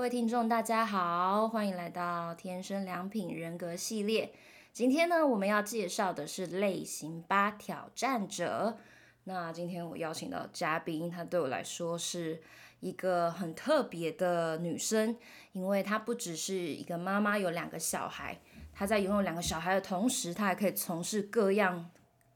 各位听众，大家好，欢迎来到天生良品人格系列。今天呢，我们要介绍的是类型八挑战者。那今天我邀请到嘉宾，她对我来说是一个很特别的女生，因为她不只是一个妈妈，有两个小孩。她在拥有两个小孩的同时，她还可以从事各样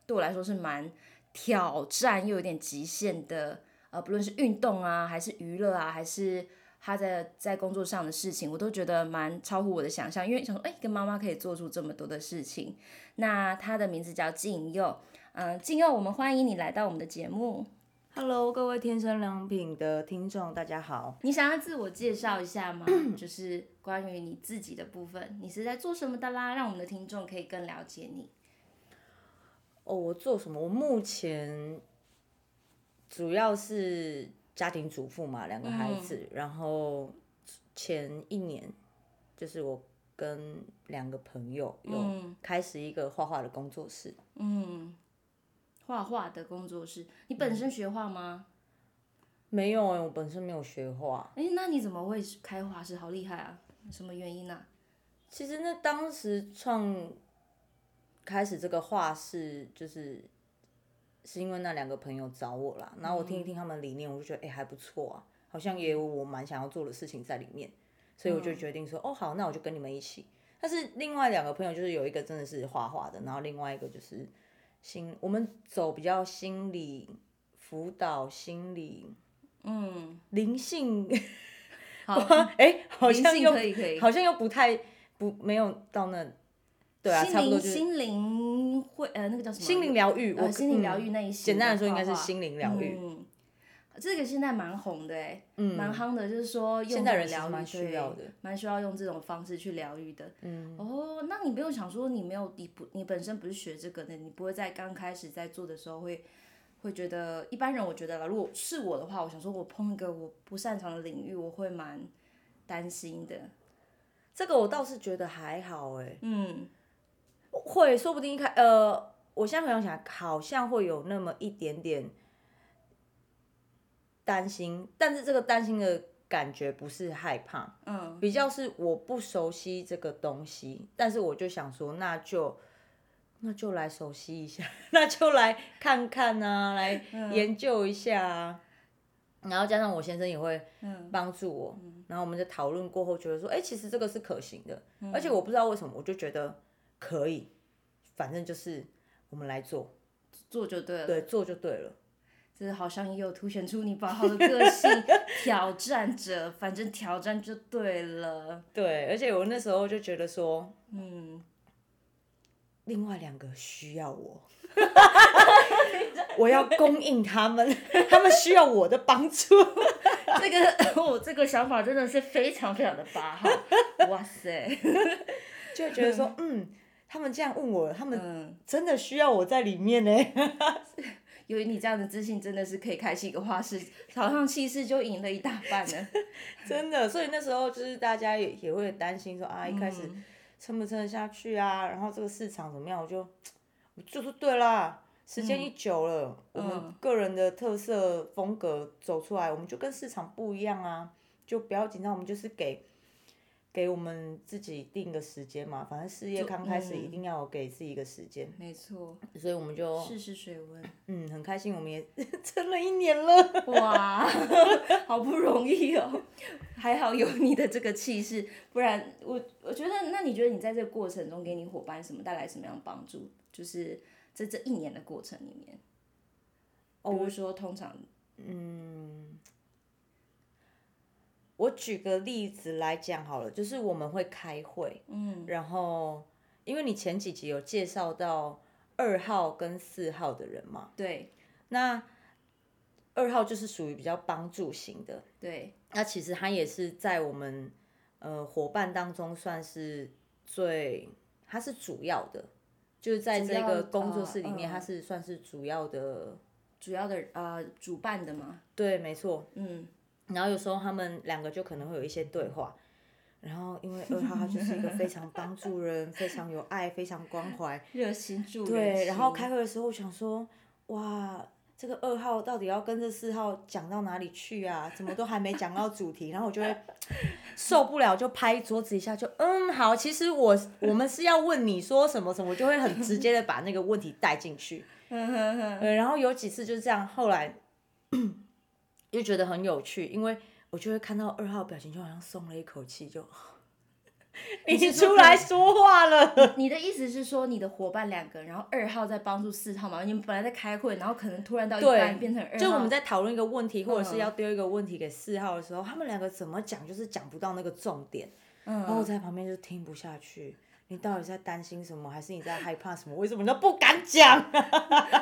对我来说是蛮挑战又有点极限的，呃，不论是运动啊，还是娱乐啊，还是。他在在工作上的事情，我都觉得蛮超乎我的想象，因为想说，哎，跟妈妈可以做出这么多的事情。那他的名字叫静佑，嗯，静佑，我们欢迎你来到我们的节目。Hello，各位天生良品的听众，大家好。你想要自我介绍一下吗？就是关于你自己的部分，你是在做什么的啦？让我们的听众可以更了解你。哦，我做什么？我目前主要是。家庭主妇嘛，两个孩子，嗯，然后前一年就是我跟两个朋友有开始一个画画的工作室。嗯，画画的工作室，你本身学画吗？没有，我本身没有学画。哎，那你怎么会开画室？好厉害啊！什么原因呢？啊？其实那当时创开始这个画室就是。是因为那两个朋友找我啦，然后我听一听他们理念，我就觉得哎、欸、还不错啊，好像也有我蛮想要做的事情在里面，所以我就决定说、嗯、哦好，那我就跟你们一起。但是另外两个朋友就是有一个真的是画画的，然后另外一个就是心，我们走比较心理辅导、心理嗯灵性，好哎、欸、好像又可以好像又不太不没有到那。对啊，差不多就是心灵会呃那个叫什么？心灵疗愈，呃，心灵疗愈那一些。简单来说，应该是心灵疗愈。嗯，这个现在蛮红的哎，嗯，蛮夯的，就是说用现代人疗愈需要的，蛮需要用这种方式去疗愈的。嗯，哦，那你不用想说你没有你不你本身不是学这个的，你不会在刚开始在做的时候会会觉得一般人我觉得啦，如果是我的话，我想说我碰一个我不擅长的领域，我会蛮担心的。这个我倒是觉得还好哎，嗯。会，说不定一开，呃，我现在回想起来，好像会有那么一点点担心，但是这个担心的感觉不是害怕，嗯，比较是我不熟悉这个东西，但是我就想说，那就那就来熟悉一下，那就来看看啊，来研究一下啊，嗯，然后加上我先生也会帮助我，嗯，然后我们在讨论过后觉得说，哎，其实这个是可行的，嗯，而且我不知道为什么，我就觉得。可以，反正就是我们来做，做就对了。对，做就对了。这好像也有凸显出你宝宝的个性，挑战者，反正挑战就对了。对，而且我那时候就觉得说，嗯，另外两个需要我 我要供应他们，他们需要我的帮助。这个我这个想法真的是非常非常的八号，哇塞，就觉得说，嗯。他们这样问我，他们真的需要我在里面呢。有你这样的自信，真的是可以开启一个画室，早上气势就赢了一大半了。真的，所以那时候就是大家也也会担心说啊，一开始撑不撑得下去啊？然后这个市场怎么样？我就我就是对啦，时间一久了，嗯，我们个人的特色风格走出来，我们就跟市场不一样啊，就不要紧张，我们就是给。给我们自己定个时间嘛，反正事业刚开始一定要给自己一个时间。没错。所以我们就试试水温。嗯，很开心，我们也 撑了一年了。哇，好不容易哦，还好有你的这个气势，不然我我觉得，那你觉得你在这个过程中给你伙伴什么带来什么样的帮助？就是在这一年的过程里面，比如说通常，嗯。我举个例子来讲好了，就是我们会开会，嗯，然后因为你前几集有介绍到二号跟四号的人嘛，对，那二号就是属于比较帮助型的，对，那其实他也是在我们呃伙伴当中算是最，他是主要的，就是在这个工作室里面，他是算是主要的，主要的呃主办的嘛，对，没错，嗯。然后有时候他们两个就可能会有一些对话，然后因为二号他就是一个非常帮助人、非常有爱、非常关怀、热心助人。对，然后开会的时候我想说，哇，这个二号到底要跟这四号讲到哪里去啊？怎么都还没讲到主题，然后我就会受不了就拍桌子一下就嗯好，其实我我们是要问你说什么什么，我就会很直接的把那个问题带进去。对，然后有几次就是这样，后来又觉得很有趣，因为我就会看到二号表情就好像松了一口气，就。你出来说话了。你的意思是说，你的伙伴两个，然后二号在帮助四号嘛？你们本来在开会，然后可能突然到一半变成二号。就我们在讨论一个问题，或者是要丢一个问题给四号的时候，嗯、他们两个怎么讲就是讲不到那个重点，嗯、然后我在旁边就听不下去。你到底在担心什么，还是你在害怕什么？为什么你都不敢讲？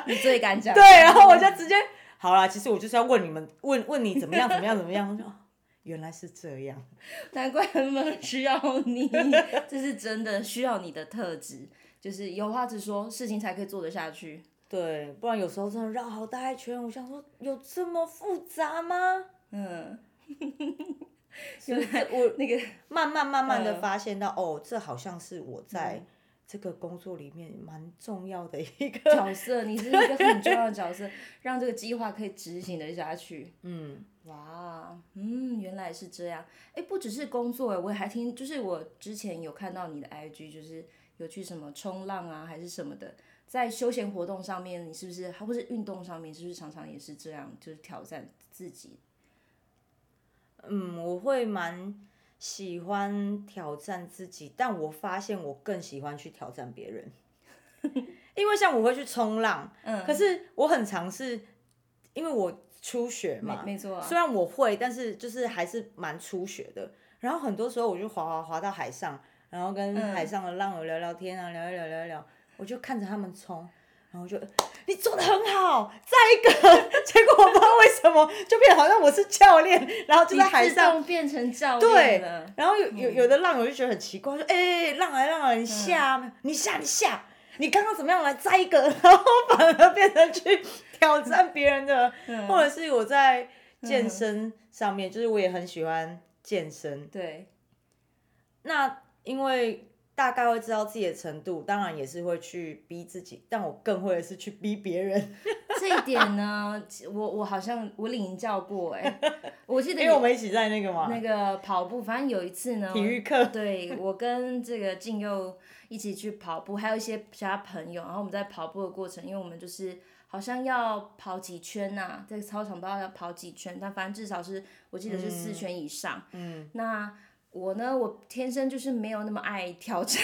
你最敢讲。对，然后我就直接好啦。其实我就是要问你们，问问你怎么样，怎么样，怎么样。原来是这样，难怪他们需要你，这是真的需要你的特质，就是有话直说，事情才可以做得下去。对，不然有时候真的绕好大一圈，我想说有这么复杂吗？嗯，原来我那个慢慢慢慢的发现到，呃、哦，这好像是我在这个工作里面蛮重要的一个角色，你是一个很重要的角色，让这个计划可以执行的下去。嗯。哇，嗯，原来是这样。哎，不只是工作，哎，我还听，就是我之前有看到你的 IG，就是有去什么冲浪啊，还是什么的，在休闲活动上面，你是不是，还或是运动上面，是不是常常也是这样，就是挑战自己？嗯，我会蛮喜欢挑战自己，但我发现我更喜欢去挑战别人，因为像我会去冲浪，嗯，可是我很尝试，因为我。初学嘛，没错啊。虽然我会，但是就是还是蛮初学的。然后很多时候我就滑滑滑到海上，然后跟海上的浪友聊聊天啊，聊一聊聊一聊，我就看着他们冲，然后就你做的很好，再一个，结果我不知道为什么就变好像我是教练，然后就在海上变成教练对，然后有有有的浪我就觉得很奇怪，说哎、欸，浪来浪来，你下，嗯、你下你下，你刚刚怎么样来再一个，然后反而变成去。挑战别人的，嗯、或者是我在健身上面，嗯、就是我也很喜欢健身。对。那因为大概会知道自己的程度，当然也是会去逼自己，但我更会的是去逼别人。这一点呢，我我好像我领教过哎，我记得因为我们一起在那个嘛，那个跑步，反正有一次呢，体育课，对，我跟这个静佑一起去跑步，还有一些其他朋友，然后我们在跑步的过程，因为我们就是。好像要跑几圈呐、啊，在操场不知道要跑几圈，但反正至少是我记得是四圈以上。嗯。嗯，那我呢，我天生就是没有那么爱挑战，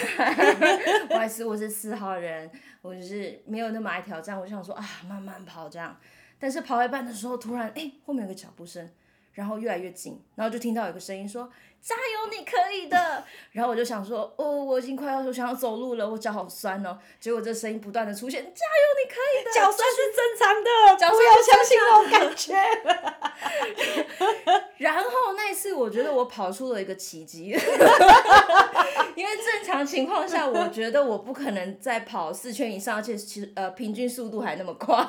不好意思，我是四号人，我就是没有那么爱挑战。我就想说啊，慢慢跑这样。但是跑一半的时候，突然哎，后面有个脚步声，然后越来越近，然后就听到有个声音说。加油，你可以的。然后我就想说，哦，我已经快要我想要走路了，我脚好酸哦。结果这声音不断的出现，加油，你可以的。脚酸是正常的，脚不要相信那种感觉。然后那一次，我觉得我跑出了一个奇迹。因为正常情况下，我觉得我不可能再跑四圈以上，而且其实呃平均速度还那么快。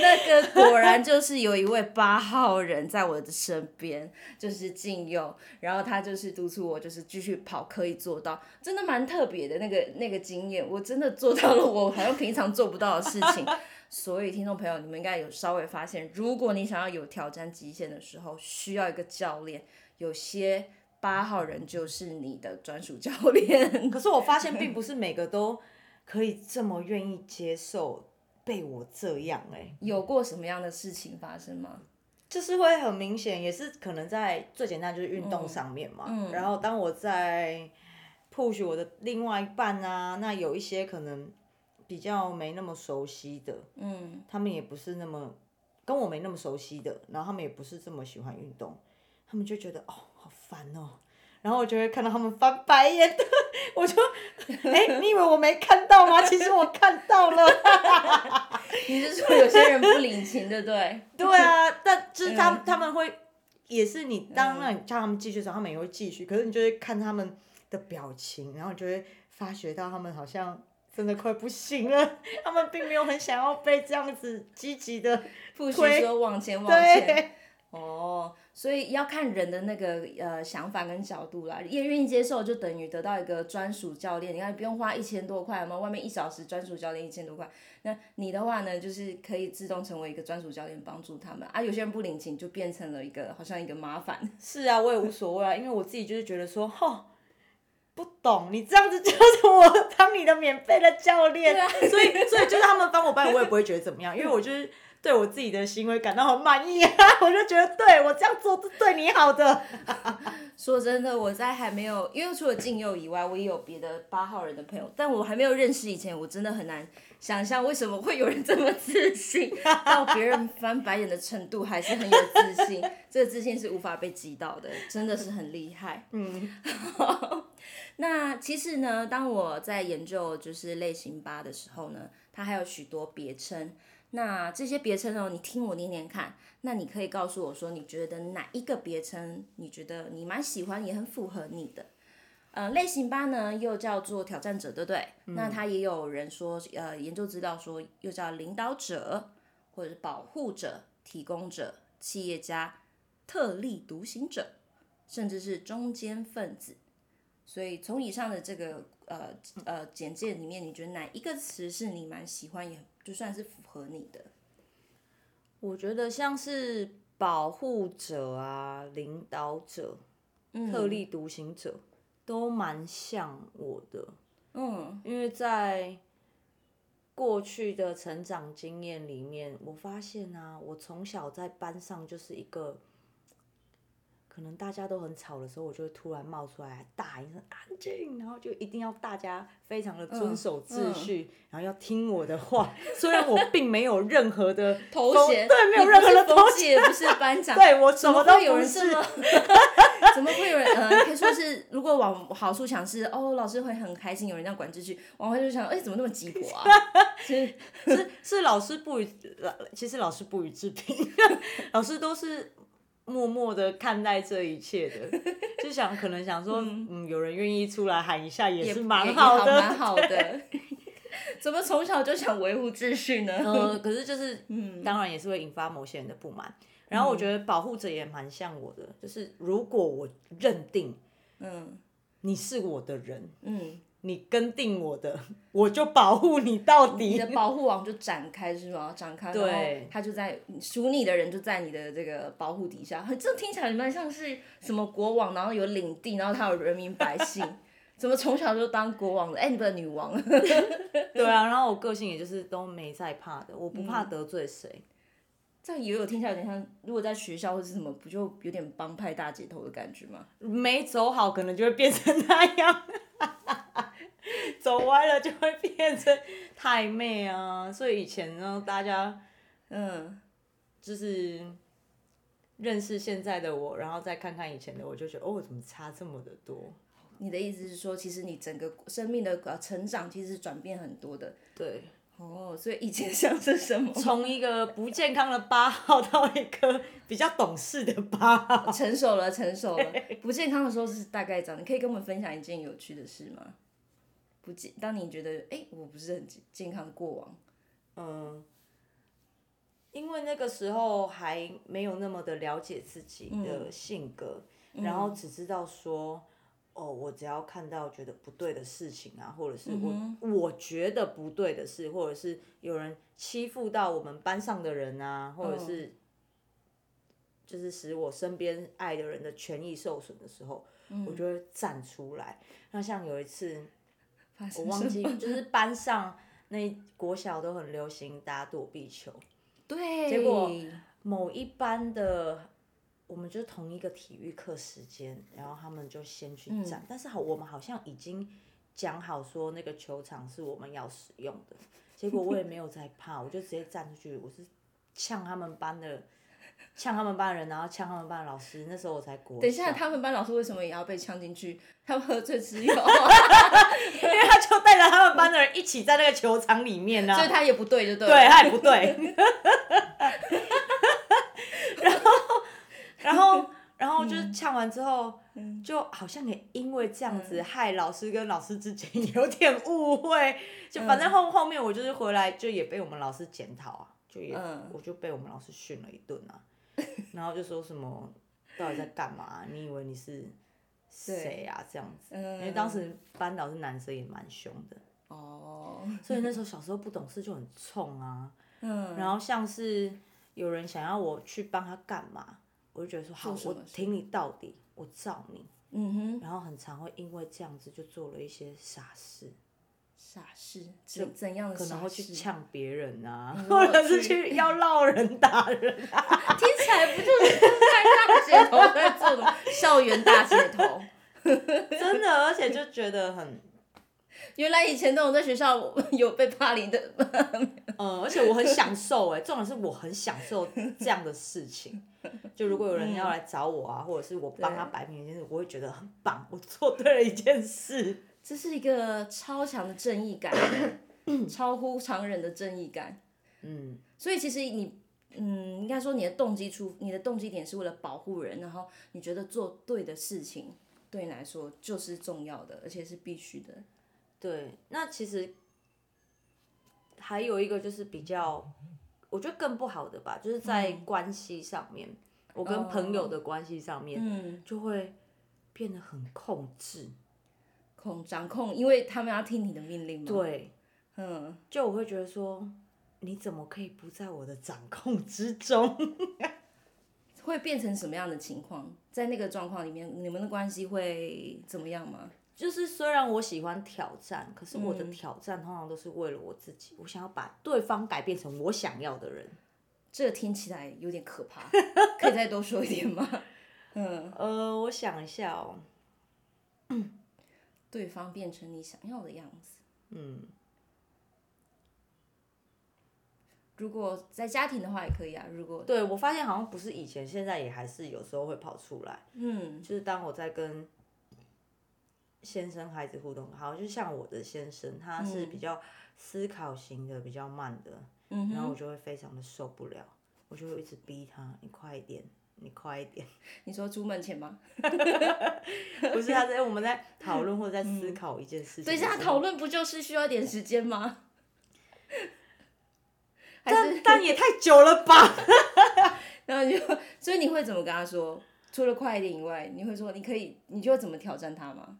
那个果然就是有一位八号人在我的身边，就是静佑。然后他就是督促我，就是继续跑，可以做到，真的蛮特别的那个那个经验，我真的做到了，我好像平常做不到的事情。所以听众朋友，你们应该有稍微发现，如果你想要有挑战极限的时候，需要一个教练，有些八号人就是你的专属教练。可是我发现，并不是每个都可以这么愿意接受被我这样哎、欸。有过什么样的事情发生吗？就是会很明显，也是可能在最简单就是运动上面嘛。嗯嗯、然后当我在 push 我的另外一半啊，那有一些可能比较没那么熟悉的，嗯，他们也不是那么跟我没那么熟悉的，然后他们也不是这么喜欢运动，他们就觉得哦，好烦哦。然后我就会看到他们翻白眼的，我就，哎，你以为我没看到吗？其实我看到了。你是说有些人不领情，对不对？对啊，但就是他们他们会，也是你当让你叫他们继续的时候，他们也会继续。可是你就会看他们的表情，然后你就会发觉到他们好像真的快不行了。他们并没有很想要被这样子积极的不许说往前往前。对哦。所以要看人的那个呃想法跟角度啦，也愿意接受，就等于得到一个专属教练。你看，不用花一千多块嘛，外面一小时专属教练一千多块。那你的话呢，就是可以自动成为一个专属教练，帮助他们啊。有些人不领情，就变成了一个好像一个麻烦。是啊，我也无所谓啊，因为我自己就是觉得说，吼，不懂，你这样子就是我当你的免费的教练，啊、所以所以就是他们帮我办，我也不会觉得怎么样，因为我就是。对我自己的行为感到很满意啊！我就觉得对我这样做是对你好的。说真的，我在还没有，因为除了静佑以外，我也有别的八号人的朋友，但我还没有认识以前，我真的很难想象为什么会有人这么自信，到别人翻白眼的程度还是很有自信。这个自信是无法被击倒的，真的是很厉害。嗯。那其实呢，当我在研究就是类型八的时候呢，它还有许多别称。那这些别称哦，你听我念念看。那你可以告诉我说，你觉得哪一个别称，你觉得你蛮喜欢，也很符合你的？呃，类型八呢，又叫做挑战者，对不对？嗯、那他也有人说，呃，研究资料说，又叫领导者，或者是保护者、提供者、企业家、特立独行者，甚至是中间分子。所以从以上的这个呃呃简介里面，你觉得哪一个词是你蛮喜欢，也就算是符合你的？我觉得像是保护者啊、领导者、嗯、特立独行者，都蛮像我的。嗯，因为在过去的成长经验里面，我发现啊，我从小在班上就是一个。可能大家都很吵的时候，我就会突然冒出来大喊一声“安静”，然后就一定要大家非常的遵守秩序，嗯嗯、然后要听我的话。虽然我并没有任何的 头衔，对，没有任何的头衔，也不是班长，对我什么都有人是吗？怎么会有人？呃，可以说是，如果往好处想是，哦，老师会很开心，有人这样管秩序；往坏处想，哎，怎么那么鸡婆啊？是是是，老师不予，其实老师不予置评，老师都是。默默的看待这一切的，就想可能想说，嗯，嗯，有人愿意出来喊一下也是蛮好的，蛮好的。怎么从小就想维护秩序呢？嗯，可是就是，嗯，当然也是会引发某些人的不满。然后我觉得保护者也蛮像我的，就是如果我认定，嗯，你是我的人，嗯。你跟定我的，我就保护你到底。你的保护网就展开是吗？展开，对，然后他就在属你的人就在你的这个保护底下。这听起来蛮像是什么国王，然后有领地，然后他有人民百姓，怎么从小就当国王的？哎，你不是女王。对啊，然后我个性也就是都没在怕的，我不怕得罪谁。嗯、这样也有听起来有点像，如果在学校或是什么，不就有点帮派大姐头的感觉吗？没走好，可能就会变成那样。走歪了就会变成太妹啊，所以以前呢，大家嗯，就是认识现在的我，然后再看看以前的我，就觉得哦，怎么差这么的多？你的意思是说，其实你整个生命的呃成长其实是转变很多的。对。哦，所以以前像是什么？从一个不健康的八号到一个比较懂事的八号，成熟了，成熟了。不健康的时候是大概这样，你可以跟我们分享一件有趣的事吗？不健，当你觉得哎、欸，我不是很健康的过往，嗯，因为那个时候还没有那么的了解自己的性格，嗯、然后只知道说，哦，我只要看到觉得不对的事情啊，或者是我、嗯、我觉得不对的事，或者是有人欺负到我们班上的人啊，或者是就是使我身边爱的人的权益受损的时候，嗯、我就会站出来。那像有一次。我忘记，就是班上那国小都很流行打躲避球，对，结果某一班的，我们就同一个体育课时间，然后他们就先去站，嗯、但是好，我们好像已经讲好说那个球场是我们要使用的，结果我也没有在怕，我就直接站出去，我是呛他们班的。呛他们班人，然后呛他们班的老师。那时候我才国。等一下，他们班老师为什么也要被呛进去？他们喝醉之后，因为他就带着他们班的人一起在那个球场里面呢、啊。所以他也不对，就对。对，他也不对。然后，然后，然后就是呛完之后，嗯、就好像也因为这样子，害老师跟老师之间有点误会。就反正后后面我就是回来，就也被我们老师检讨啊。就也，嗯、我就被我们老师训了一顿啊，然后就说什么，到底在干嘛？你以为你是谁啊？这样子，因为当时班导是男生，也蛮凶的。哦，所以那时候小时候不懂事就很冲啊。嗯。然后像是有人想要我去帮他干嘛，我就觉得说好，我挺你到底，我罩你。嗯哼。然后很常会因为这样子就做了一些傻事。傻事？怎怎样的可能会去呛别人啊，或者是去要闹人打人啊？听起来不就是在大街头在做的校园大街头？真的，而且就觉得很。原来以前都有在学校有被霸凌的，嗯，而且我很享受哎，重点是我很享受这样的事情。就如果有人要来找我啊，嗯、或者是我帮他摆平一件事，我会觉得很棒，我做对了一件事。这是一个超强的正义感，超乎常人的正义感。嗯，所以其实你，嗯，应该说你的动机出，你的动机点是为了保护人，然后你觉得做对的事情对你来说就是重要的，而且是必须的。对，那其实还有一个就是比较，我觉得更不好的吧，就是在关系上面，嗯、我跟朋友的关系上面，嗯，就会变得很控制，控掌控，因为他们要听你的命令嘛。对，嗯，就我会觉得说，你怎么可以不在我的掌控之中？会变成什么样的情况？在那个状况里面，你们的关系会怎么样吗？就是虽然我喜欢挑战，可是我的挑战通常都是为了我自己。嗯、我想要把对方改变成我想要的人，这个听起来有点可怕，可以再多说一点吗？嗯，呃，我想一下哦，对方变成你想要的样子。嗯，如果在家庭的话也可以啊。如果对，我发现好像不是以前，现在也还是有时候会跑出来。嗯，就是当我在跟。先生孩子互动好像，就像我的先生，他是比较思考型的，嗯、比较慢的，嗯、然后我就会非常的受不了，我就会一直逼他，你快一点，你快一点。你说出门前吗？不是，他在我们在讨论或者在思考一件事情。等一下，讨论不就是需要一点时间吗？但但也太久了吧？然后就，所以你会怎么跟他说？除了快一点以外，你会说你可以，你就会怎么挑战他吗？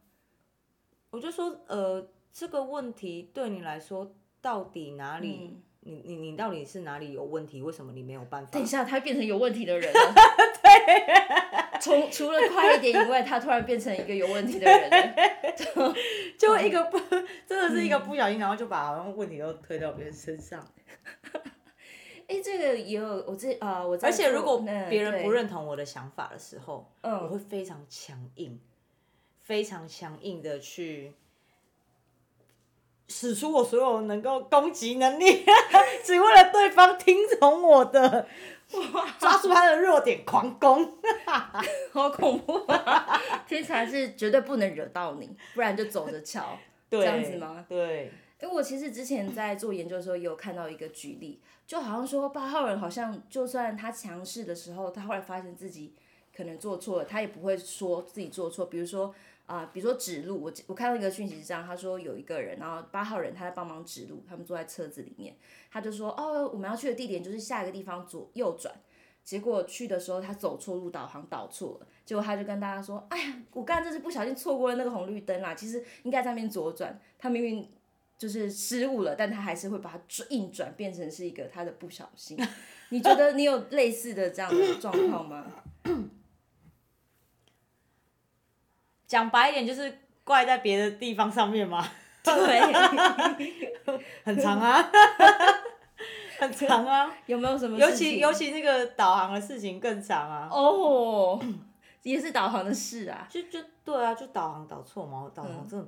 我就说，呃，这个问题对你来说到底哪里？嗯、你你你到底是哪里有问题？为什么你没有办法？等一下，他变成有问题的人了。对。从除了快一点以外，他突然变成一个有问题的人。就就一个不，真的是一个不小心，嗯、然后就把好像问题都推到别人身上。哎、欸，这个也有我这啊、呃，我而且如果别人不认同我的想法的时候，嗯，我会非常强硬。非常强硬的去使出我所有能够攻击能力，只为了对方听从我的，抓住他的弱点狂攻，好恐怖啊！听起来是绝对不能惹到你，不然就走着瞧，这样子吗？对。因为我其实之前在做研究的时候，也有看到一个举例，就好像说八号人好像就算他强势的时候，他后来发现自己可能做错了，他也不会说自己做错，比如说。啊、比如说指路，我我看到一个讯息是这样，他说有一个人，然后八号人他在帮忙指路，他们坐在车子里面，他就说哦，我们要去的地点就是下一个地方左右转，结果去的时候他走错路，导航导错了，结果他就跟大家说，哎呀，我刚刚这是不小心错过了那个红绿灯啦，其实应该在那边左转，他明明就是失误了，但他还是会把它转硬转变成是一个他的不小心，你觉得你有类似的这样的状况吗？讲白一点就是怪在别的地方上面嘛，对，很长啊，很长啊，有没有什么？尤其尤其那个导航的事情更长啊。哦，也是导航的事啊。就就对啊，就导航导错嘛，导航真的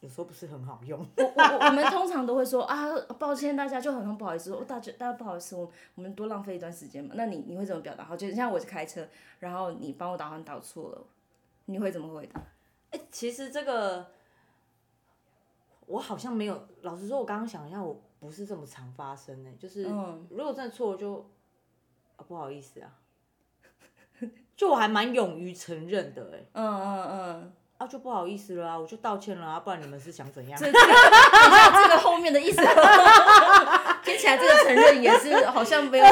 有时候不是很好用。我我我们通常都会说啊，抱歉大家，就很很不好意思，说大家大家不好意思，我我们多浪费一段时间嘛。那你你会怎么表达？好，就像我是开车，然后你帮我导航导错了，你会怎么回答？哎、欸，其实这个我好像没有。老实说，我刚刚想一下，我不是这么常发生呢。就是如果真的错，就啊不好意思啊，就我还蛮勇于承认的哎。嗯嗯嗯。啊，就不好意思了啊，我就道歉了啊，不然你们是想怎样？这个、这个后面的意思，听起来这个承认也是好像没有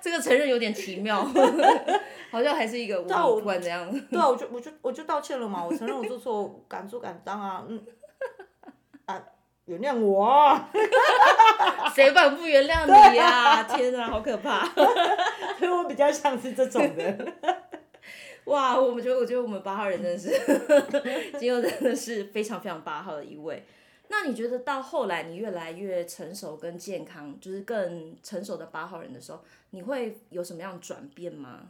这个承认有点奇妙。好像还是一个不管怎样。对啊，我就我就我就道歉了嘛，我承认我做错，敢做敢当啊，嗯，啊，原谅我啊。谁敢不原谅你呀、啊？天啊，好可怕！所以我比较像是这种的。哇，我们觉得，我觉得我们八号人真的是，今天真的是非常非常八号的一位。那你觉得到后来你越来越成熟跟健康，就是更成熟的八号人的时候，你会有什么样转变吗？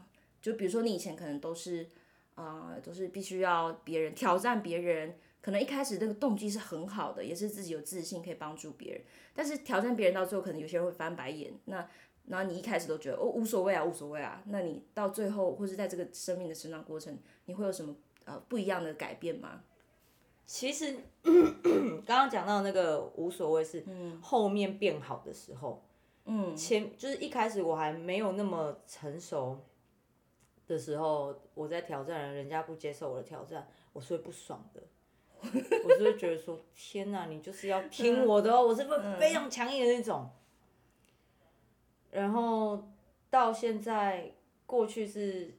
就比如说你以前可能都是啊、呃，都是必须要别人挑战别人，可能一开始那个动机是很好的，也是自己有自信可以帮助别人，但是挑战别人到最后，可能有些人会翻白眼。那然后你一开始都觉得哦无所谓啊，无所谓啊，那你到最后或是在这个生命的成长过程，你会有什么呃不一样的改变吗？其实刚刚讲到那个无所谓是后面变好的时候，嗯，前就是一开始我还没有那么成熟的时候，我在挑战人，人家不接受我的挑战，我是会不爽的，我是会觉得说天哪，你就是要听我的哦，我是不是非常强硬的那种。然后到现在，过去是，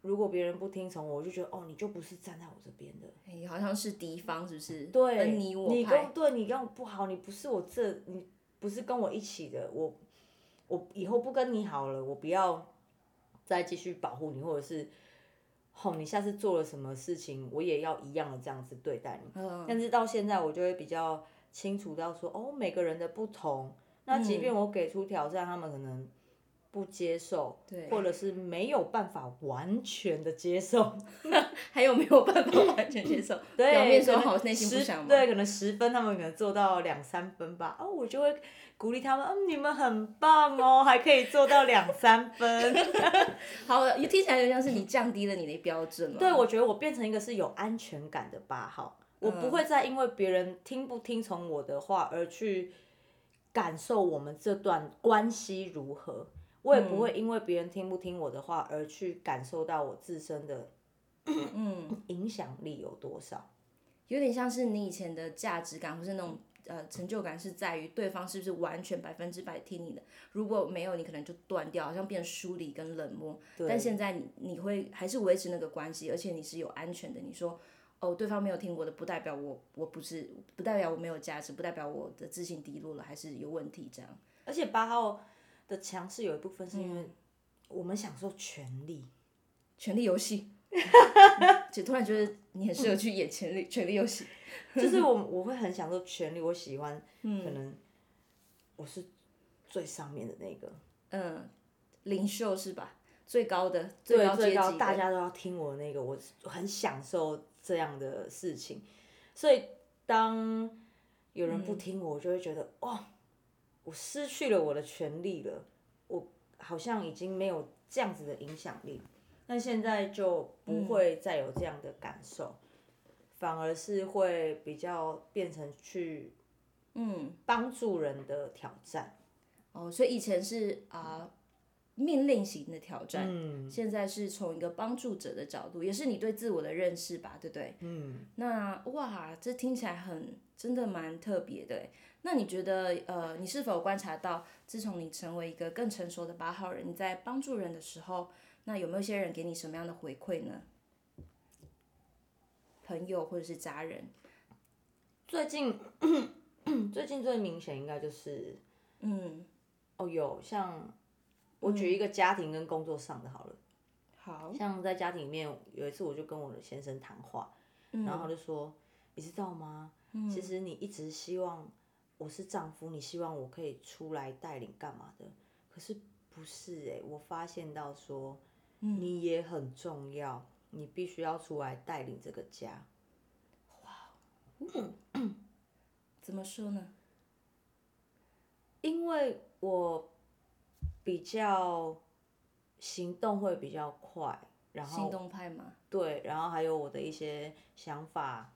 如果别人不听从我，我就觉得哦，你就不是站在我这边的，你好像是敌方，是不是？对，你我你跟对你跟我不好，你不是我这，你不是跟我一起的，我我以后不跟你好了，我不要再继续保护你，或者是，哦，你下次做了什么事情，我也要一样的这样子对待你。嗯。但是到现在，我就会比较清楚到说，哦，每个人的不同。那即便我给出挑战，嗯、他们可能不接受，对，或者是没有办法完全的接受，还有没有办法完全接受？对，表面说好，内心不想？对，可能十分，他们可能做到两三分吧。哦，我就会鼓励他们，嗯，你们很棒哦，还可以做到两三分。好，听起来就像是你降低了你的标准了。对，我觉得我变成一个是有安全感的八号，我不会再因为别人听不听从我的话而去。感受我们这段关系如何，我也不会因为别人听不听我的话而去感受到我自身的，嗯，影响力有多少。有点像是你以前的价值感，或是那种呃成就感，是在于对方是不是完全百分之百听你的。如果没有，你可能就断掉，好像变疏离跟冷漠。但现在你你会还是维持那个关系，而且你是有安全的。你说。哦，对方没有听我的，不代表我我不是，不代表我没有价值，不代表我的自信低落了，还是有问题这样。而且八号的强势有一部分是因为我们享受权力，权力游戏，就突然觉得你很适合去演权力权力游戏，就是我我会很享受权力，我喜欢，可能我是最上面的那个，嗯，领袖是吧？最高的，最高最高，大家都要听我的那个，我很享受。这样的事情，所以当有人不听我，我就会觉得哦，我失去了我的权利了，我好像已经没有这样子的影响力。那现在就不会再有这样的感受，反而是会比较变成去嗯帮助人的挑战。哦，所以以前是啊。命令型的挑战，嗯、现在是从一个帮助者的角度，也是你对自我的认识吧，对不对？嗯，那哇，这听起来很真的蛮特别的。那你觉得，呃，你是否观察到，自从你成为一个更成熟的八号人，你在帮助人的时候，那有没有一些人给你什么样的回馈呢？朋友或者是家人？最近 最近最明显应该就是，嗯，哦，有像。我举一个家庭跟工作上的好了，好像在家庭里面有一次，我就跟我的先生谈话，嗯、然后他就说：“你知道吗？嗯、其实你一直希望我是丈夫，你希望我可以出来带领干嘛的？可是不是哎、欸，我发现到说，嗯、你也很重要，你必须要出来带领这个家。”哇，怎么说呢？因为我。比较行动会比较快，然后行动派嘛，对，然后还有我的一些想法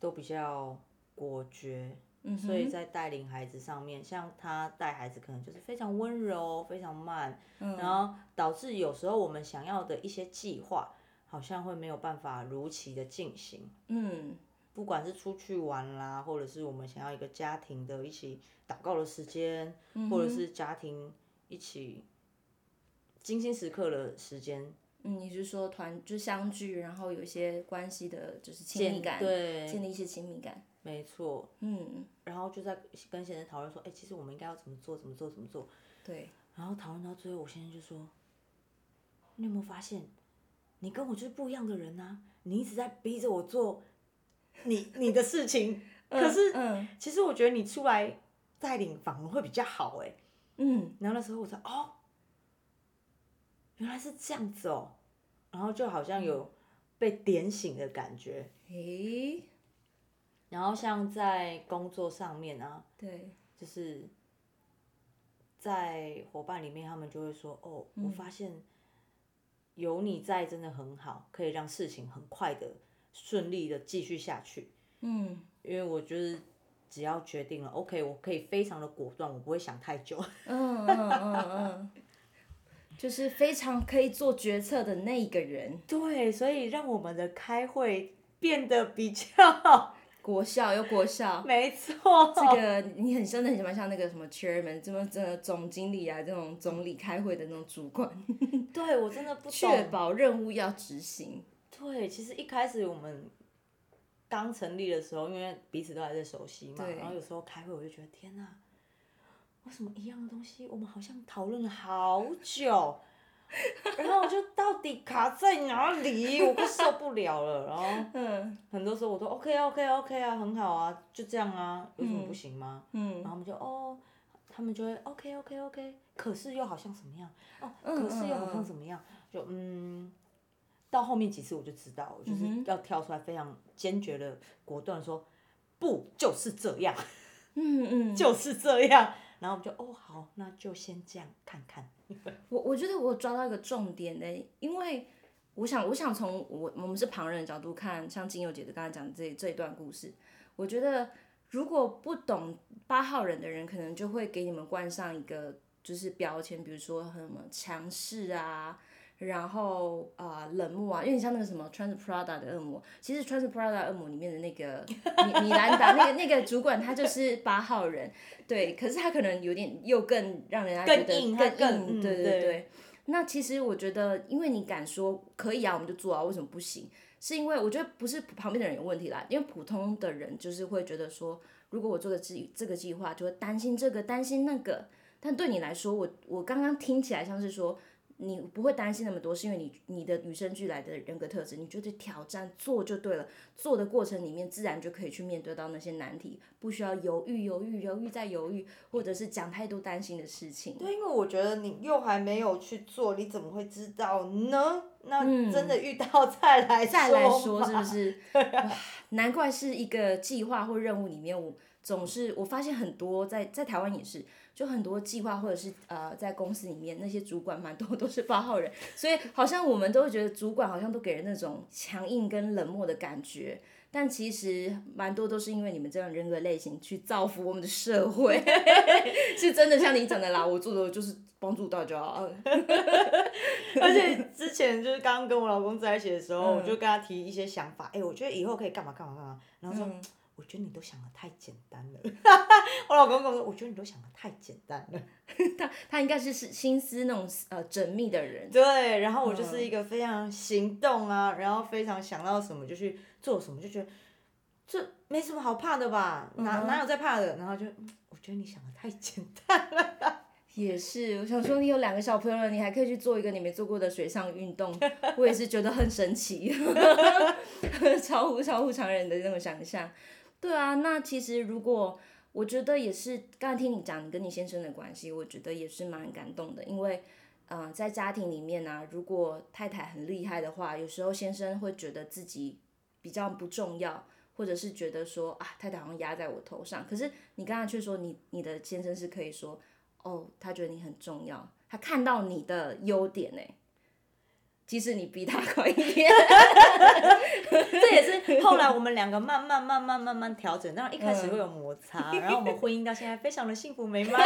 都比较果决，嗯、所以在带领孩子上面，像他带孩子可能就是非常温柔，非常慢，嗯、然后导致有时候我们想要的一些计划好像会没有办法如期的进行，嗯，不管是出去玩啦，或者是我们想要一个家庭的一起祷告的时间，嗯、或者是家庭。一起精心时刻的时间。嗯，你是说团就相聚，然后有一些关系的，就是亲密感，对，建立一些亲密感。没错。嗯。然后就在跟先生讨论说，哎、欸，其实我们应该要怎么做，怎么做，怎么做。对。然后讨论到最后，我先生就说：“你有没有发现，你跟我就是不一样的人呐、啊？你一直在逼着我做你你的事情，可是，嗯，其实我觉得你出来带领反而会比较好哎。”嗯。然后那时候我说：“哦。”原来是这样子哦，然后就好像有被点醒的感觉。诶，然后像在工作上面啊，对，就是在伙伴里面，他们就会说：“哦，我发现有你在真的很好，可以让事情很快的、顺利的继续下去。”嗯，因为我觉得只要决定了，OK，我可以非常的果断，我不会想太久。嗯嗯嗯嗯。就是非常可以做决策的那一个人，对，所以让我们的开会变得比较果效，有国校，没错。这个你很真的很喜欢像那个什么 chairman，什么这个总经理啊，这种总理开会的那种主管。对，我真的不确保任务要执行。对，其实一开始我们刚成立的时候，因为彼此都还在熟悉嘛，然后有时候开会我就觉得天哪。为什么一样的东西，我们好像讨论了好久，然后我就到底卡在哪里？我快受不了了。然后，很多时候我都 OK OK OK 啊，很好啊，就这样啊，有什么不行吗？嗯，然后我们就哦，他们就会 OK OK OK，可是又好像怎么样？哦，可是又好像怎么样？就嗯，到后面几次我就知道，就是要跳出来，非常坚决的、果断说，不就是这样？嗯嗯，就是这样。然后我们就哦好，那就先这样看看。我我觉得我抓到一个重点呢，因为我想我想从我我们是旁人的角度看，像金友姐的刚才讲的这这一段故事，我觉得如果不懂八号人的人，可能就会给你们冠上一个就是标签，比如说什么强势啊。然后啊、呃，冷漠啊，因为你像那个什么穿着 Prada 的恶魔，其实穿着 Prada 恶魔里面的那个米米兰达那个那个主管，他就是八号人，对，可是他可能有点又更让人家觉得更硬，更硬，对对对。对，那其实我觉得，因为你敢说可以啊，我们就做啊，为什么不行？是因为我觉得不是旁边的人有问题啦，因为普通的人就是会觉得说，如果我做个计这个计划，就会担心这个担心那个，但对你来说，我我刚刚听起来像是说。你不会担心那么多，是因为你你的与生俱来的人格特质，你就去挑战做就对了。做的过程里面，自然就可以去面对到那些难题，不需要犹豫犹豫犹豫再犹豫，或者是讲太多担心的事情。对，因为我觉得你又还没有去做，你怎么会知道呢？那真的遇到再来再来说是不是？哇，难怪是一个计划或任务里面，我总是我发现很多在在台湾也是。就很多计划或者是呃，在公司里面那些主管蛮多都是八号人，所以好像我们都会觉得主管好像都给人那种强硬跟冷漠的感觉，但其实蛮多都是因为你们这样人格类型去造福我们的社会，是真的像你讲的啦，我做的就是帮助大家。而且之前就是刚刚跟我老公在一起的时候，嗯、我就跟他提一些想法，哎、欸，我觉得以后可以干嘛干嘛干嘛，然后说。嗯我觉得你都想的太简单了，我老公跟我说，我觉得你都想的太简单了。他他应该是是心思那种呃缜密的人。对，然后我就是一个非常行动啊，然后非常想到什么就去做什么，就觉得这没什么好怕的吧？哪哪有在怕的？然后就我觉得你想的太简单了。也是，我想说你有两个小朋友了，你还可以去做一个你没做过的水上运动，我也是觉得很神奇，超乎超乎常人的那种想象。对啊，那其实如果我觉得也是，刚才听你讲你跟你先生的关系，我觉得也是蛮感动的，因为，嗯、呃，在家庭里面呢、啊，如果太太很厉害的话，有时候先生会觉得自己比较不重要，或者是觉得说啊，太太好像压在我头上。可是你刚才却说你你的先生是可以说，哦，他觉得你很重要，他看到你的优点呢。即使你逼他快一点，这也是后来我们两个慢慢慢慢慢慢调整。当然一开始会有摩擦，嗯、然后我们婚姻到现在非常的幸福美满。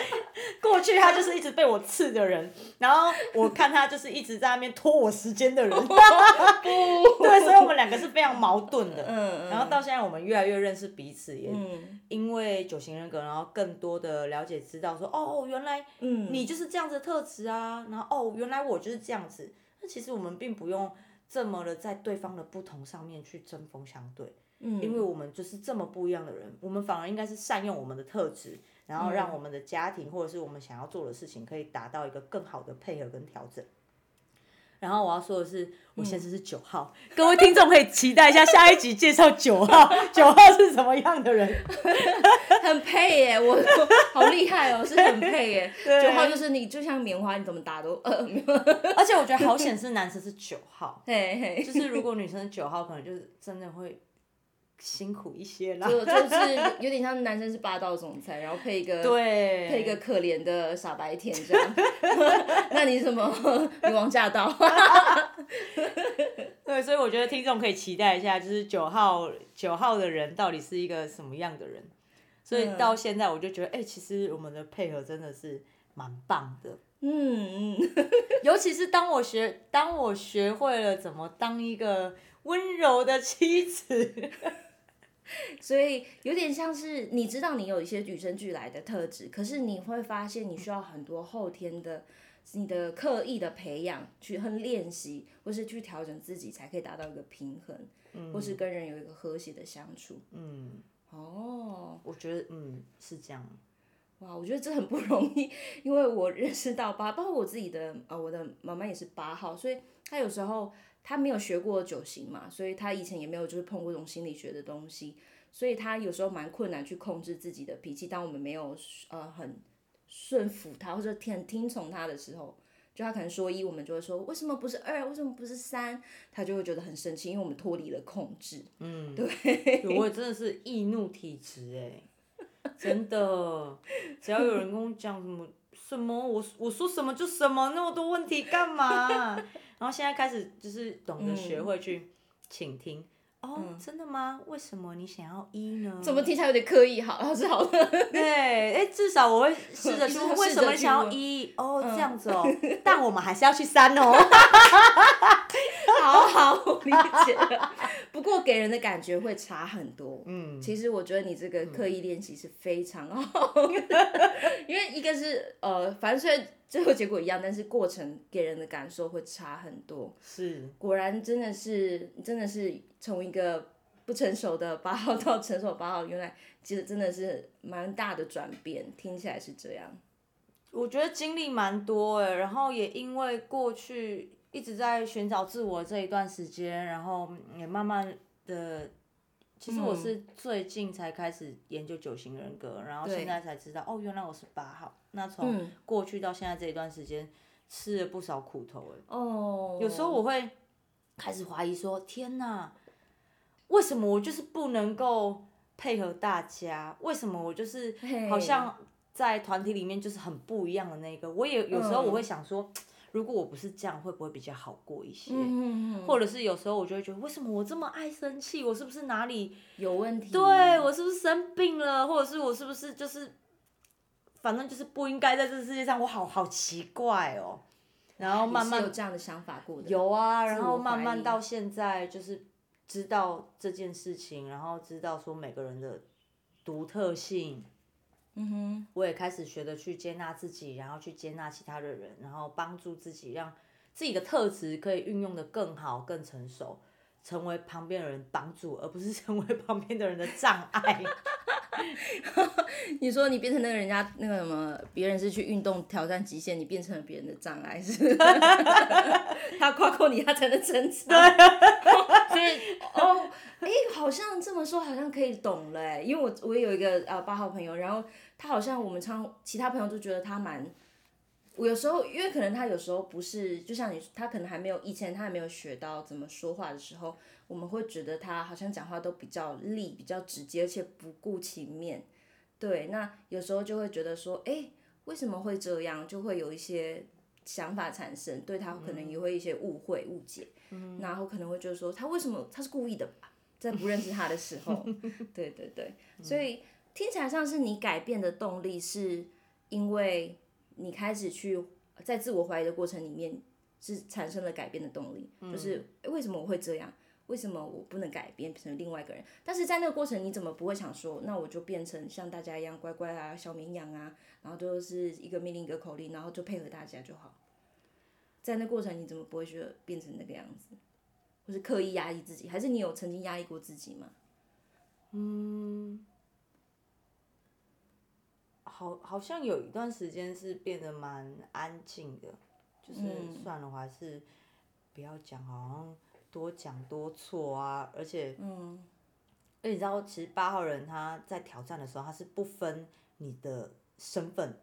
过去他就是一直被我刺的人，然后我看他就是一直在那边拖我时间的人。对，所以我们两个是非常矛盾的。嗯，然后到现在我们越来越认识彼此，也因为九型人格，然后更多的了解，知道说哦，原来你就是这样子的特质啊，然后哦，原来我就是这样子。那其实我们并不用这么的在对方的不同上面去针锋相对，嗯，因为我们就是这么不一样的人，我们反而应该是善用我们的特质，然后让我们的家庭或者是我们想要做的事情可以达到一个更好的配合跟调整。然后我要说的是，我现在是九号，嗯、各位听众可以期待一下下一集介绍九号，九号是什么样的人？很配耶，我，我好厉害哦，是很配耶。九号就是你就像棉花，你怎么打都呃。而且我觉得好险是男生是九号，嘿嘿，就是如果女生是九号，可能就是真的会。辛苦一些啦，就 就是有点像男生是霸道总裁，然后配一个对配一个可怜的傻白甜这样。那你什么 女王驾到？对，所以我觉得听众可以期待一下，就是九号九号的人到底是一个什么样的人。所以到现在我就觉得，哎、欸，其实我们的配合真的是蛮棒的。嗯嗯，尤其是当我学当我学会了怎么当一个温柔的妻子。所以有点像是你知道你有一些与生俱来的特质，可是你会发现你需要很多后天的、你的刻意的培养去很练习，或是去调整自己，才可以达到一个平衡，嗯、或是跟人有一个和谐的相处。嗯，哦，我觉得嗯是这样。哇，我觉得这很不容易，因为我认识到八，包括我自己的呃，我的妈妈也是八号，所以她有时候。他没有学过九型嘛，所以他以前也没有就是碰过这种心理学的东西，所以他有时候蛮困难去控制自己的脾气。当我们没有呃很顺服他或者听听从他的时候，就他可能说一，我们就会说为什么不是二，为什么不是三，他就会觉得很生气，因为我们脱离了控制。嗯，对，我真的是易怒体质哎，真的，只要有人跟我讲什么什么，我我说什么就什么，那么多问题干嘛？然后现在开始就是懂得学会去倾听。嗯、哦，真的吗？为什么你想要一呢？怎么听起来有点刻意？好，是好的。对，哎，至少我会试着 去问为什么你想要一哦，这样子哦。但我们还是要去三哦。好好，我理解了。不过给人的感觉会差很多。嗯。其实我觉得你这个刻意练习是非常好的，因为一个是呃，反正虽然。最后结果一样，但是过程给人的感受会差很多。是，果然真的是，真的是从一个不成熟的八号到成熟八号，原来其实真的是蛮大的转变。听起来是这样。我觉得经历蛮多诶，然后也因为过去一直在寻找自我这一段时间，然后也慢慢的。其实我是最近才开始研究九型人格，嗯、然后现在才知道，哦，原来我是八号。那从过去到现在这一段时间，吃了不少苦头哎。哦。有时候我会开始怀疑说，天哪，为什么我就是不能够配合大家？为什么我就是好像在团体里面就是很不一样的那个？我也有时候我会想说。嗯如果我不是这样，会不会比较好过一些？嗯嗯、或者是有时候我就会觉得，为什么我这么爱生气？我是不是哪里有问题？对，我是不是生病了？或者是我是不是就是，反正就是不应该在这个世界上？我好好奇怪哦。然后慢慢有这样的想法过的。有啊，然后慢慢到现在就是知道这件事情，然后知道说每个人的独特性。嗯哼，我也开始学着去接纳自己，然后去接纳其他的人，然后帮助自己，让自己的特质可以运用的更好、更成熟，成为旁边的人帮助，而不是 成为旁边的人的障碍。你说你变成那个人家那个什么，别人是去运动挑战极限，你变成了别人的障碍，是？他夸过你，他才能成长。所以哦。哎、欸，好像这么说，好像可以懂了哎。因为我我也有一个呃八号朋友，然后他好像我们常其他朋友都觉得他蛮，我有时候因为可能他有时候不是，就像你，他可能还没有以前他还没有学到怎么说话的时候，我们会觉得他好像讲话都比较利，比较直接，而且不顾情面。对，那有时候就会觉得说，哎、欸，为什么会这样？就会有一些想法产生，对他可能也会一些误会、误解，嗯、然后可能会就是说他为什么他是故意的吧，在不认识他的时候，对对对，所以听起来像是你改变的动力是因为你开始去在自我怀疑的过程里面是产生了改变的动力，嗯、就是为什么我会这样？为什么我不能改变成另外一个人？但是在那个过程，你怎么不会想说，那我就变成像大家一样乖乖啊，小绵羊啊，然后就是一个命令一个口令，然后就配合大家就好。在那过程，你怎么不会觉得变成那个样子，或是刻意压抑自己？还是你有曾经压抑过自己吗？嗯，好，好像有一段时间是变得蛮安静的，就是算了，我还是不要讲，好像。多讲多错啊，而且，嗯，而且你知道，其实八号人他在挑战的时候，他是不分你的身份，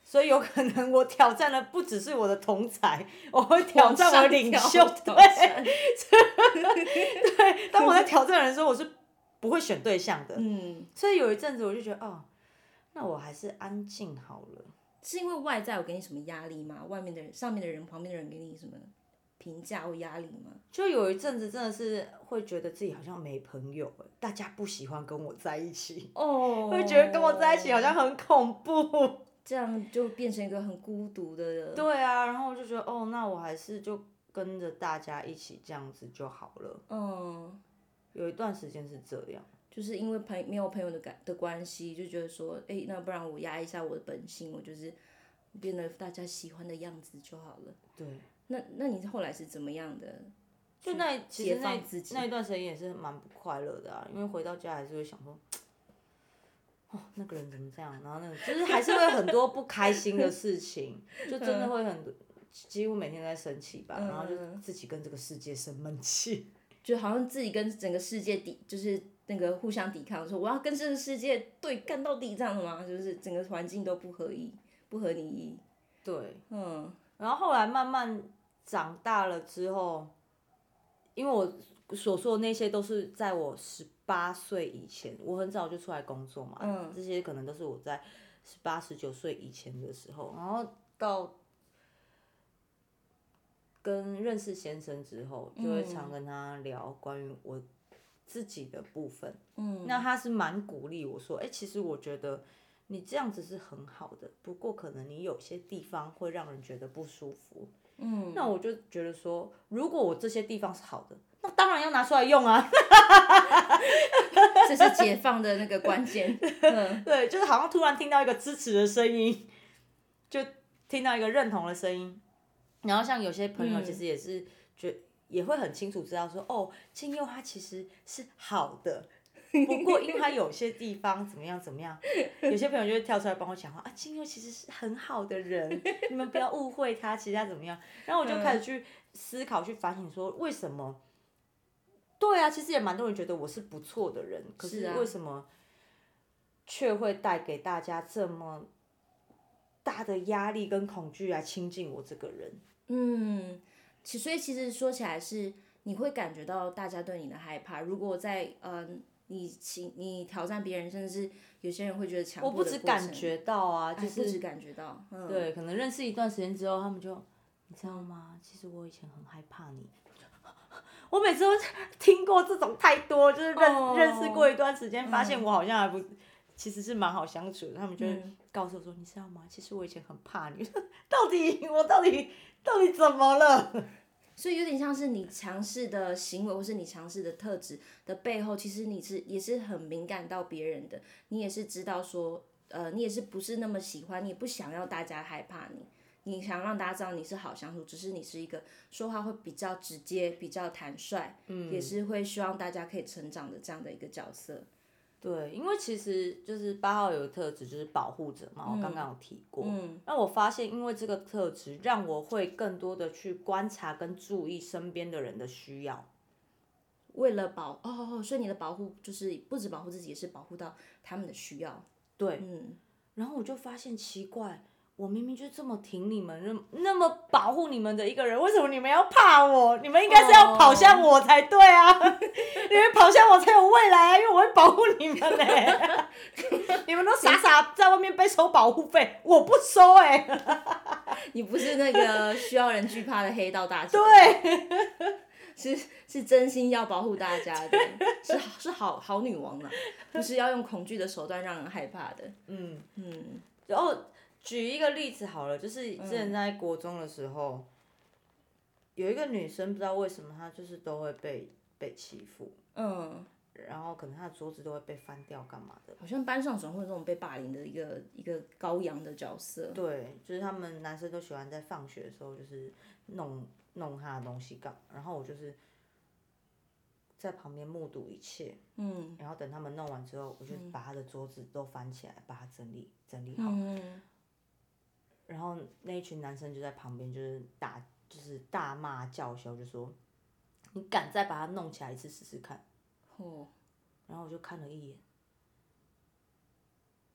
所以有可能我挑战的不只是我的同才，我会挑战我的领袖，对，对，当我在挑战人的时候，我是不会选对象的，嗯，所以有一阵子我就觉得，哦，那我还是安静好了。是因为外在有给你什么压力吗？外面的人、上面的人、旁边的人给你什么？评价或压力吗？就有一阵子真的是会觉得自己好像没朋友，大家不喜欢跟我在一起，哦，oh, 会觉得跟我在一起好像很恐怖，这样就变成一个很孤独的人。对啊，然后我就觉得哦，那我还是就跟着大家一起这样子就好了。嗯，有一段时间是这样，就是因为朋没有朋友的感的关系，就觉得说，哎、欸，那不然我压一下我的本性，我就是变得大家喜欢的样子就好了。对。那那你后来是怎么样的？就那其实那那一段时间也是蛮不快乐的啊，因为回到家还是会想说，哦，那个人怎么这样？然后那个就是还是会很多不开心的事情，就真的会很，几乎每天都在生气吧，然后就自己跟这个世界生闷气，就好像自己跟整个世界抵，就是那个互相抵抗，说我要跟这个世界对干到底这样的吗？就是整个环境都不合意，不合你意。对，嗯，然后后来慢慢。长大了之后，因为我所说的那些都是在我十八岁以前，我很早就出来工作嘛，嗯，这些可能都是我在十八、十九岁以前的时候，然后到跟认识先生之后，就会常跟他聊关于我自己的部分，嗯，那他是蛮鼓励我说，哎，其实我觉得你这样子是很好的，不过可能你有些地方会让人觉得不舒服。嗯，那我就觉得说，如果我这些地方是好的，那当然要拿出来用啊。这是解放的那个关键。嗯，对，就是好像突然听到一个支持的声音，就听到一个认同的声音。然后像有些朋友其实也是觉、嗯、也会很清楚知道说，哦，金佑他其实是好的。不过，因为他有些地方怎么样怎么样，有些朋友就会跳出来帮我讲话啊。金佑其实是很好的人，你们不要误会他，其实他怎么样？然后我就开始去思考、去反省，说为什么？对啊，其实也蛮多人觉得我是不错的人，可是为什么却会带给大家这么大的压力跟恐惧来亲近我这个人？嗯，其所以其实说起来是你会感觉到大家对你的害怕。如果在嗯。你请你挑战别人，甚至是有些人会觉得强迫。我不止感觉到啊，就是不止感觉到。嗯、对，可能认识一段时间之后，他们就，你知道吗？其实我以前很害怕你。我每次都听过这种太多，就是认、oh, 认识过一段时间，发现我好像还不，嗯、其实是蛮好相处的。他们就会告诉我说，嗯、你知道吗？其实我以前很怕你。到底我到底到底怎么了？所以有点像是你强势的行为，或是你强势的特质的背后，其实你是也是很敏感到别人的。你也是知道说，呃，你也是不是那么喜欢，你也不想要大家害怕你，你想让大家知道你是好相处，只是你是一个说话会比较直接、比较坦率，嗯，也是会希望大家可以成长的这样的一个角色。对，因为其实就是八号有个特质，就是保护者嘛。我刚刚有提过。嗯。那我发现，因为这个特质，让我会更多的去观察跟注意身边的人的需要。为了保哦，所以你的保护就是不止保护自己，也是保护到他们的需要。对。嗯。然后我就发现奇怪。我明明就这么挺你们，那那么保护你们的一个人，为什么你们要怕我？你们应该是要跑向我才对啊！你们跑向我才有未来啊，因为我会保护你们嘞、欸。你们都傻傻在外面被收保护费，我不收哎、欸。你不是那个需要人惧怕的黑道大姐。对，是是真心要保护大家的，是是好好女王啊，不是要用恐惧的手段让人害怕的。嗯嗯。然后举一个例子好了，就是之前在国中的时候，嗯、有一个女生不知道为什么她就是都会被被欺负。嗯。然后可能她的桌子都会被翻掉，干嘛的？好像班上总会有这种被霸凌的一个一个羔羊的角色。对，就是他们男生都喜欢在放学的时候，就是弄弄他的东西干。然后我就是在旁边目睹一切。嗯。然后等他们弄完之后，我就把他的桌子都翻起来，把它整理整理好。嗯。然后那一群男生就在旁边，就是打就是大骂叫嚣，就说：“你敢再把它弄起来一次试试看？”哦，然后我就看了一眼，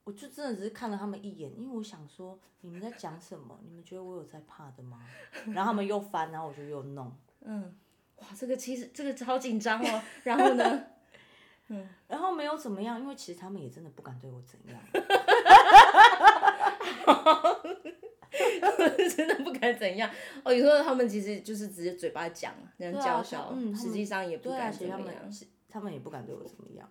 我就真的只是看了他们一眼，因为我想说你们在讲什么？你们觉得我有在怕的吗？然后他们又翻，然后我就又弄。嗯，哇，这个其实这个超紧张哦。然后呢？嗯，然后没有怎么样，因为其实他们也真的不敢对我怎样。真的不敢怎样。哦，有时候他们其实就是直接嘴巴讲，那样叫嚣，嗯，实际上也不敢怎么样。他们也不敢对我怎么样。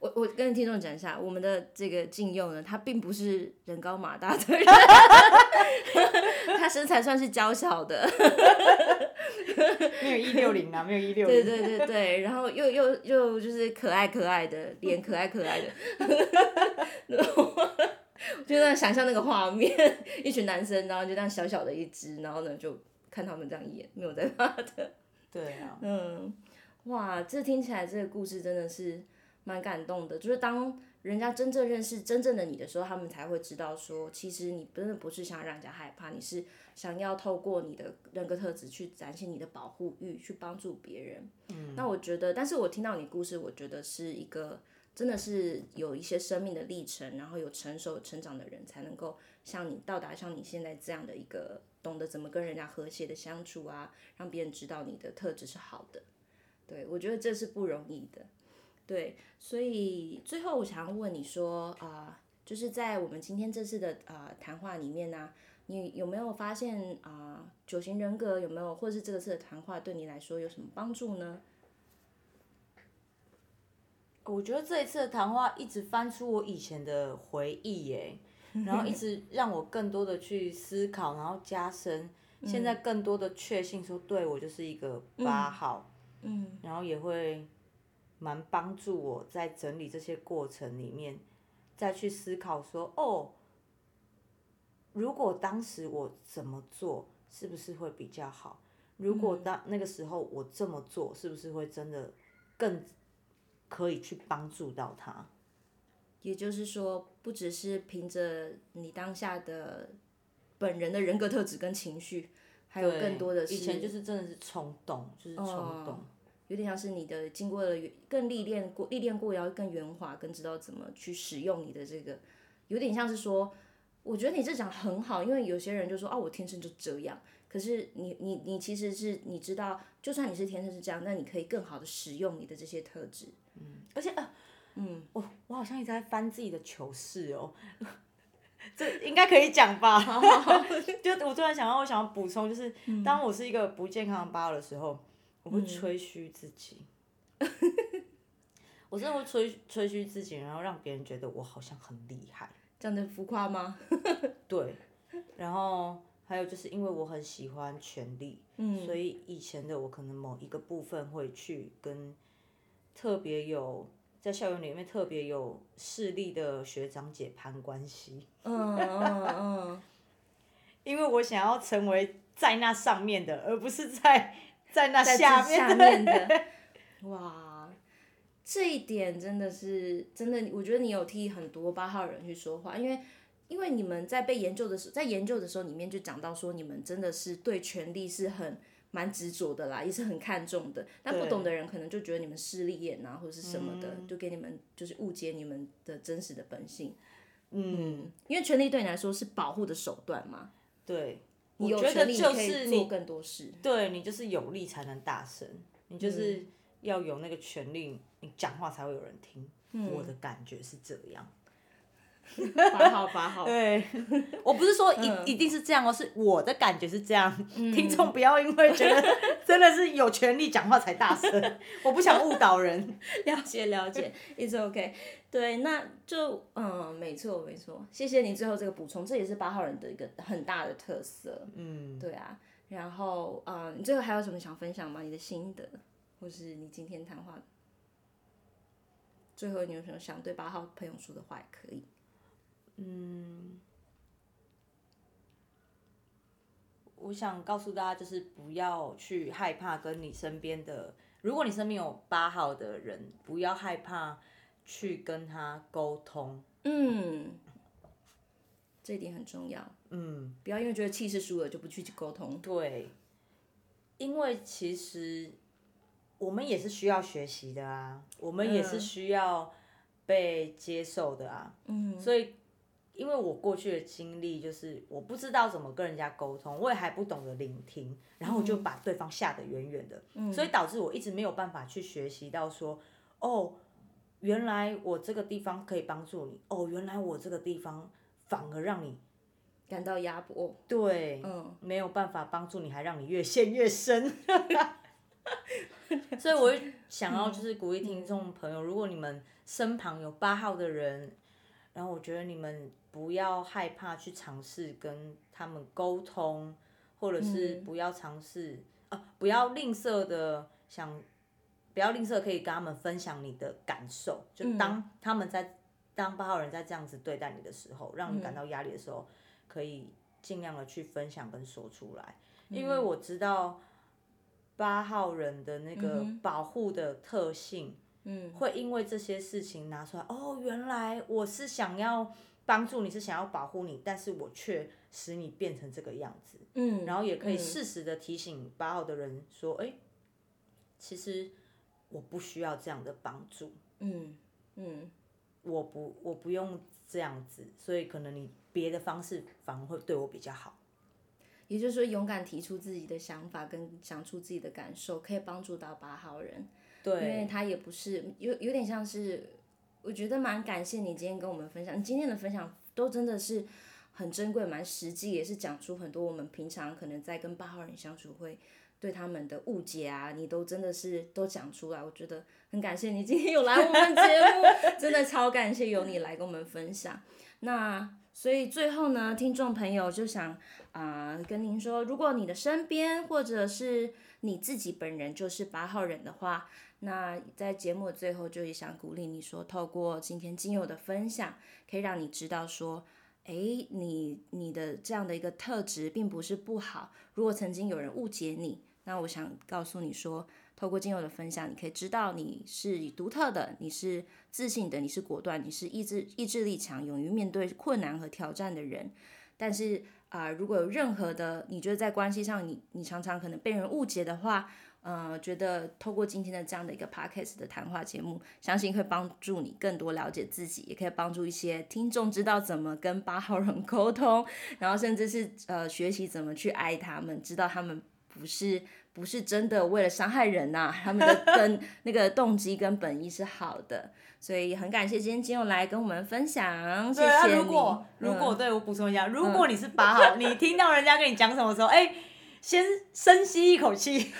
我我跟听众讲一下，我们的这个静佑呢，他并不是人高马大的人，他身材算是娇小的，没有一六零啊，没有一六零。对 对对对，然后又又又就是可爱可爱的脸，可爱可爱的。就在想象那个画面，一群男生，然后就这样小小的一只，然后呢就看他们这样一眼，没有在怕的。对啊。嗯。哇，这听起来这个故事真的是蛮感动的。就是当人家真正认识真正的你的时候，他们才会知道说，其实你真的不是想让人家害怕，你是想要透过你的人格特质去展现你的保护欲，去帮助别人。嗯，那我觉得，但是我听到你故事，我觉得是一个真的是有一些生命的历程，然后有成熟成长的人才能够像你到达像你现在这样的一个懂得怎么跟人家和谐的相处啊，让别人知道你的特质是好的。对，我觉得这是不容易的，对，所以最后我想要问你说，啊、就是在我们今天这次的啊、呃、谈话里面呢，你有没有发现啊、九型人格有没有，或是这次的谈话对你来说有什么帮助呢？我觉得这一次的谈话一直翻出我以前的回忆耶，然后一直让我更多的去思考，然后加深现在更多的确信说，对我就是一个八号。嗯嗯，然后也会蛮帮助我在整理这些过程里面，再去思考说，哦，如果当时我怎么做，是不是会比较好？如果当那个时候我这么做，是不是会真的更可以去帮助到他？也就是说，不只是凭着你当下的本人的人格特质跟情绪，还有更多的是，以前就是真的是冲动，就是冲动。哦有点像是你的经过了更历练过，历练过要更圆滑，更知道怎么去使用你的这个，有点像是说，我觉得你这讲很好，因为有些人就说啊，我天生就这样，可是你你你其实是你知道，就算你是天生是这样，那你可以更好的使用你的这些特质，嗯，而且啊，嗯，我我好像一直在翻自己的糗事哦，这应该可以讲吧？好好好就我突然想到，我想要补充，就是当我是一个不健康的八的时候。我会吹嘘自己，嗯、我真的会吹吹嘘自己，然后让别人觉得我好像很厉害，这样的浮夸吗？对，然后还有就是因为我很喜欢权力，嗯，所以以前的我可能某一个部分会去跟特别有在校园里面特别有势力的学长姐攀关系，嗯嗯嗯，因为我想要成为在那上面的，而不是在。在那下面，下面的，哇，这一点真的是真的，我觉得你有替很多八号人去说话，因为因为你们在被研究的时候，在研究的时候里面就讲到说，你们真的是对权力是很蛮执着的啦，也是很看重的。但不懂的人可能就觉得你们势利眼啊，或者是什么的，就给你们就是误解你们的真实的本性。嗯，因为权力对你来说是保护的手段嘛。对。你有权利就是做更多事，对你就是有力才能大声，你就是要有那个权利，你讲话才会有人听。嗯、我的感觉是这样。八号八号。对，我不是说一、嗯、一定是这样哦，是我的感觉是这样。嗯、听众不要因为觉得 真的是有权利讲话才大声，我不想误导人。了解了解，It's okay。对，那就嗯，没错没错，谢谢你最后这个补充，这也是八号人的一个很大的特色。嗯，对啊。然后嗯，你最后还有什么想分享吗？你的心得，或是你今天谈话？最后，你有什么想对八号朋友说的话也可以。嗯，我想告诉大家，就是不要去害怕跟你身边的，如果你身边有八号的人，不要害怕去跟他沟通。嗯，这一点很重要。嗯，不要因为觉得气势输了就不去沟通。对，因为其实。我们也是需要学习的啊，我们也是需要被接受的啊。嗯，所以，因为我过去的经历就是我不知道怎么跟人家沟通，我也还不懂得聆听，然后我就把对方吓得远远的，嗯，所以导致我一直没有办法去学习到说，哦，原来我这个地方可以帮助你，哦，原来我这个地方反而让你感到压迫，对，嗯，没有办法帮助你，还让你越陷越深。所以，我想要就是鼓励听众朋友，如果你们身旁有八号的人，然后我觉得你们不要害怕去尝试跟他们沟通，或者是不要尝试啊，不要吝啬的想，不要吝啬可以跟他们分享你的感受。就当他们在当八号人在这样子对待你的时候，让你感到压力的时候，可以尽量的去分享跟说出来，因为我知道。八号人的那个保护的特性，嗯，会因为这些事情拿出来，哦，原来我是想要帮助你，是想要保护你，但是我却使你变成这个样子，嗯，然后也可以适时的提醒八号的人说，哎，其实我不需要这样的帮助，嗯嗯，我不我不用这样子，所以可能你别的方式反而会对我比较好。也就是说，勇敢提出自己的想法，跟讲出自己的感受，可以帮助到八号人。对，因为他也不是有有点像是，我觉得蛮感谢你今天跟我们分享，你今天的分享都真的是很珍贵、蛮实际，也是讲出很多我们平常可能在跟八号人相处会对他们的误解啊，你都真的是都讲出来。我觉得很感谢你今天有来我们节目，真的超感谢有你来跟我们分享。那。所以最后呢，听众朋友就想啊、跟您说，如果你的身边或者是你自己本人就是八号人的话，那在节目的最后就也想鼓励你说，透过今天精油的分享，可以让你知道说，哎，你你的这样的一个特质并不是不好。如果曾经有人误解你，那我想告诉你说。透过精油的分享，你可以知道你是独特的，你是自信的，你是果断，你是意志意志力强、勇于面对困难和挑战的人。但是啊、如果有任何的你觉得在关系上你你常常可能被人误解的话，呃，觉得透过今天的这样的一个 podcast 的谈话节目，相信会帮助你更多了解自己，也可以帮助一些听众知道怎么跟八号人 沟通，然后甚至是呃学习怎么去爱他们，知道他们不是。不是真的为了伤害人呐、啊，他们的 跟那个动机跟本意是好的，所以很感谢今天精油来跟我们分享，谢谢你。如果如果对我补充一下，如果你是八号，你听到人家跟你讲什么时候，哎，先深吸一口气，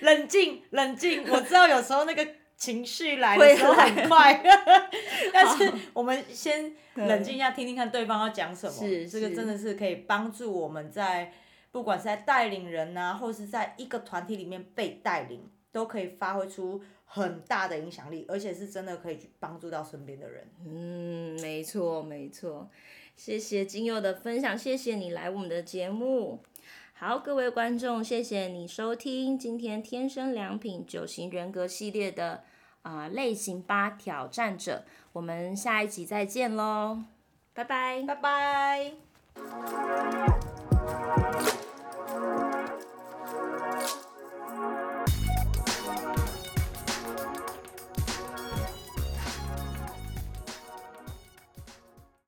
冷静冷静。我知道有时候那个情绪来的时候很快，但是我们先冷静一下，听听看对方要讲什么。是，这个真的是可以帮助我们在。不管是在带领人呐、啊，或是在一个团体里面被带领，都可以发挥出很大的影响力，而且是真的可以去帮助到身边的人。嗯，没错没错，谢谢金佑的分享，谢谢你来我们的节目。好，各位观众，谢谢你收听今天天生良品九型人格系列的啊、类型八挑战者，我们下一集再见喽，拜拜，拜拜。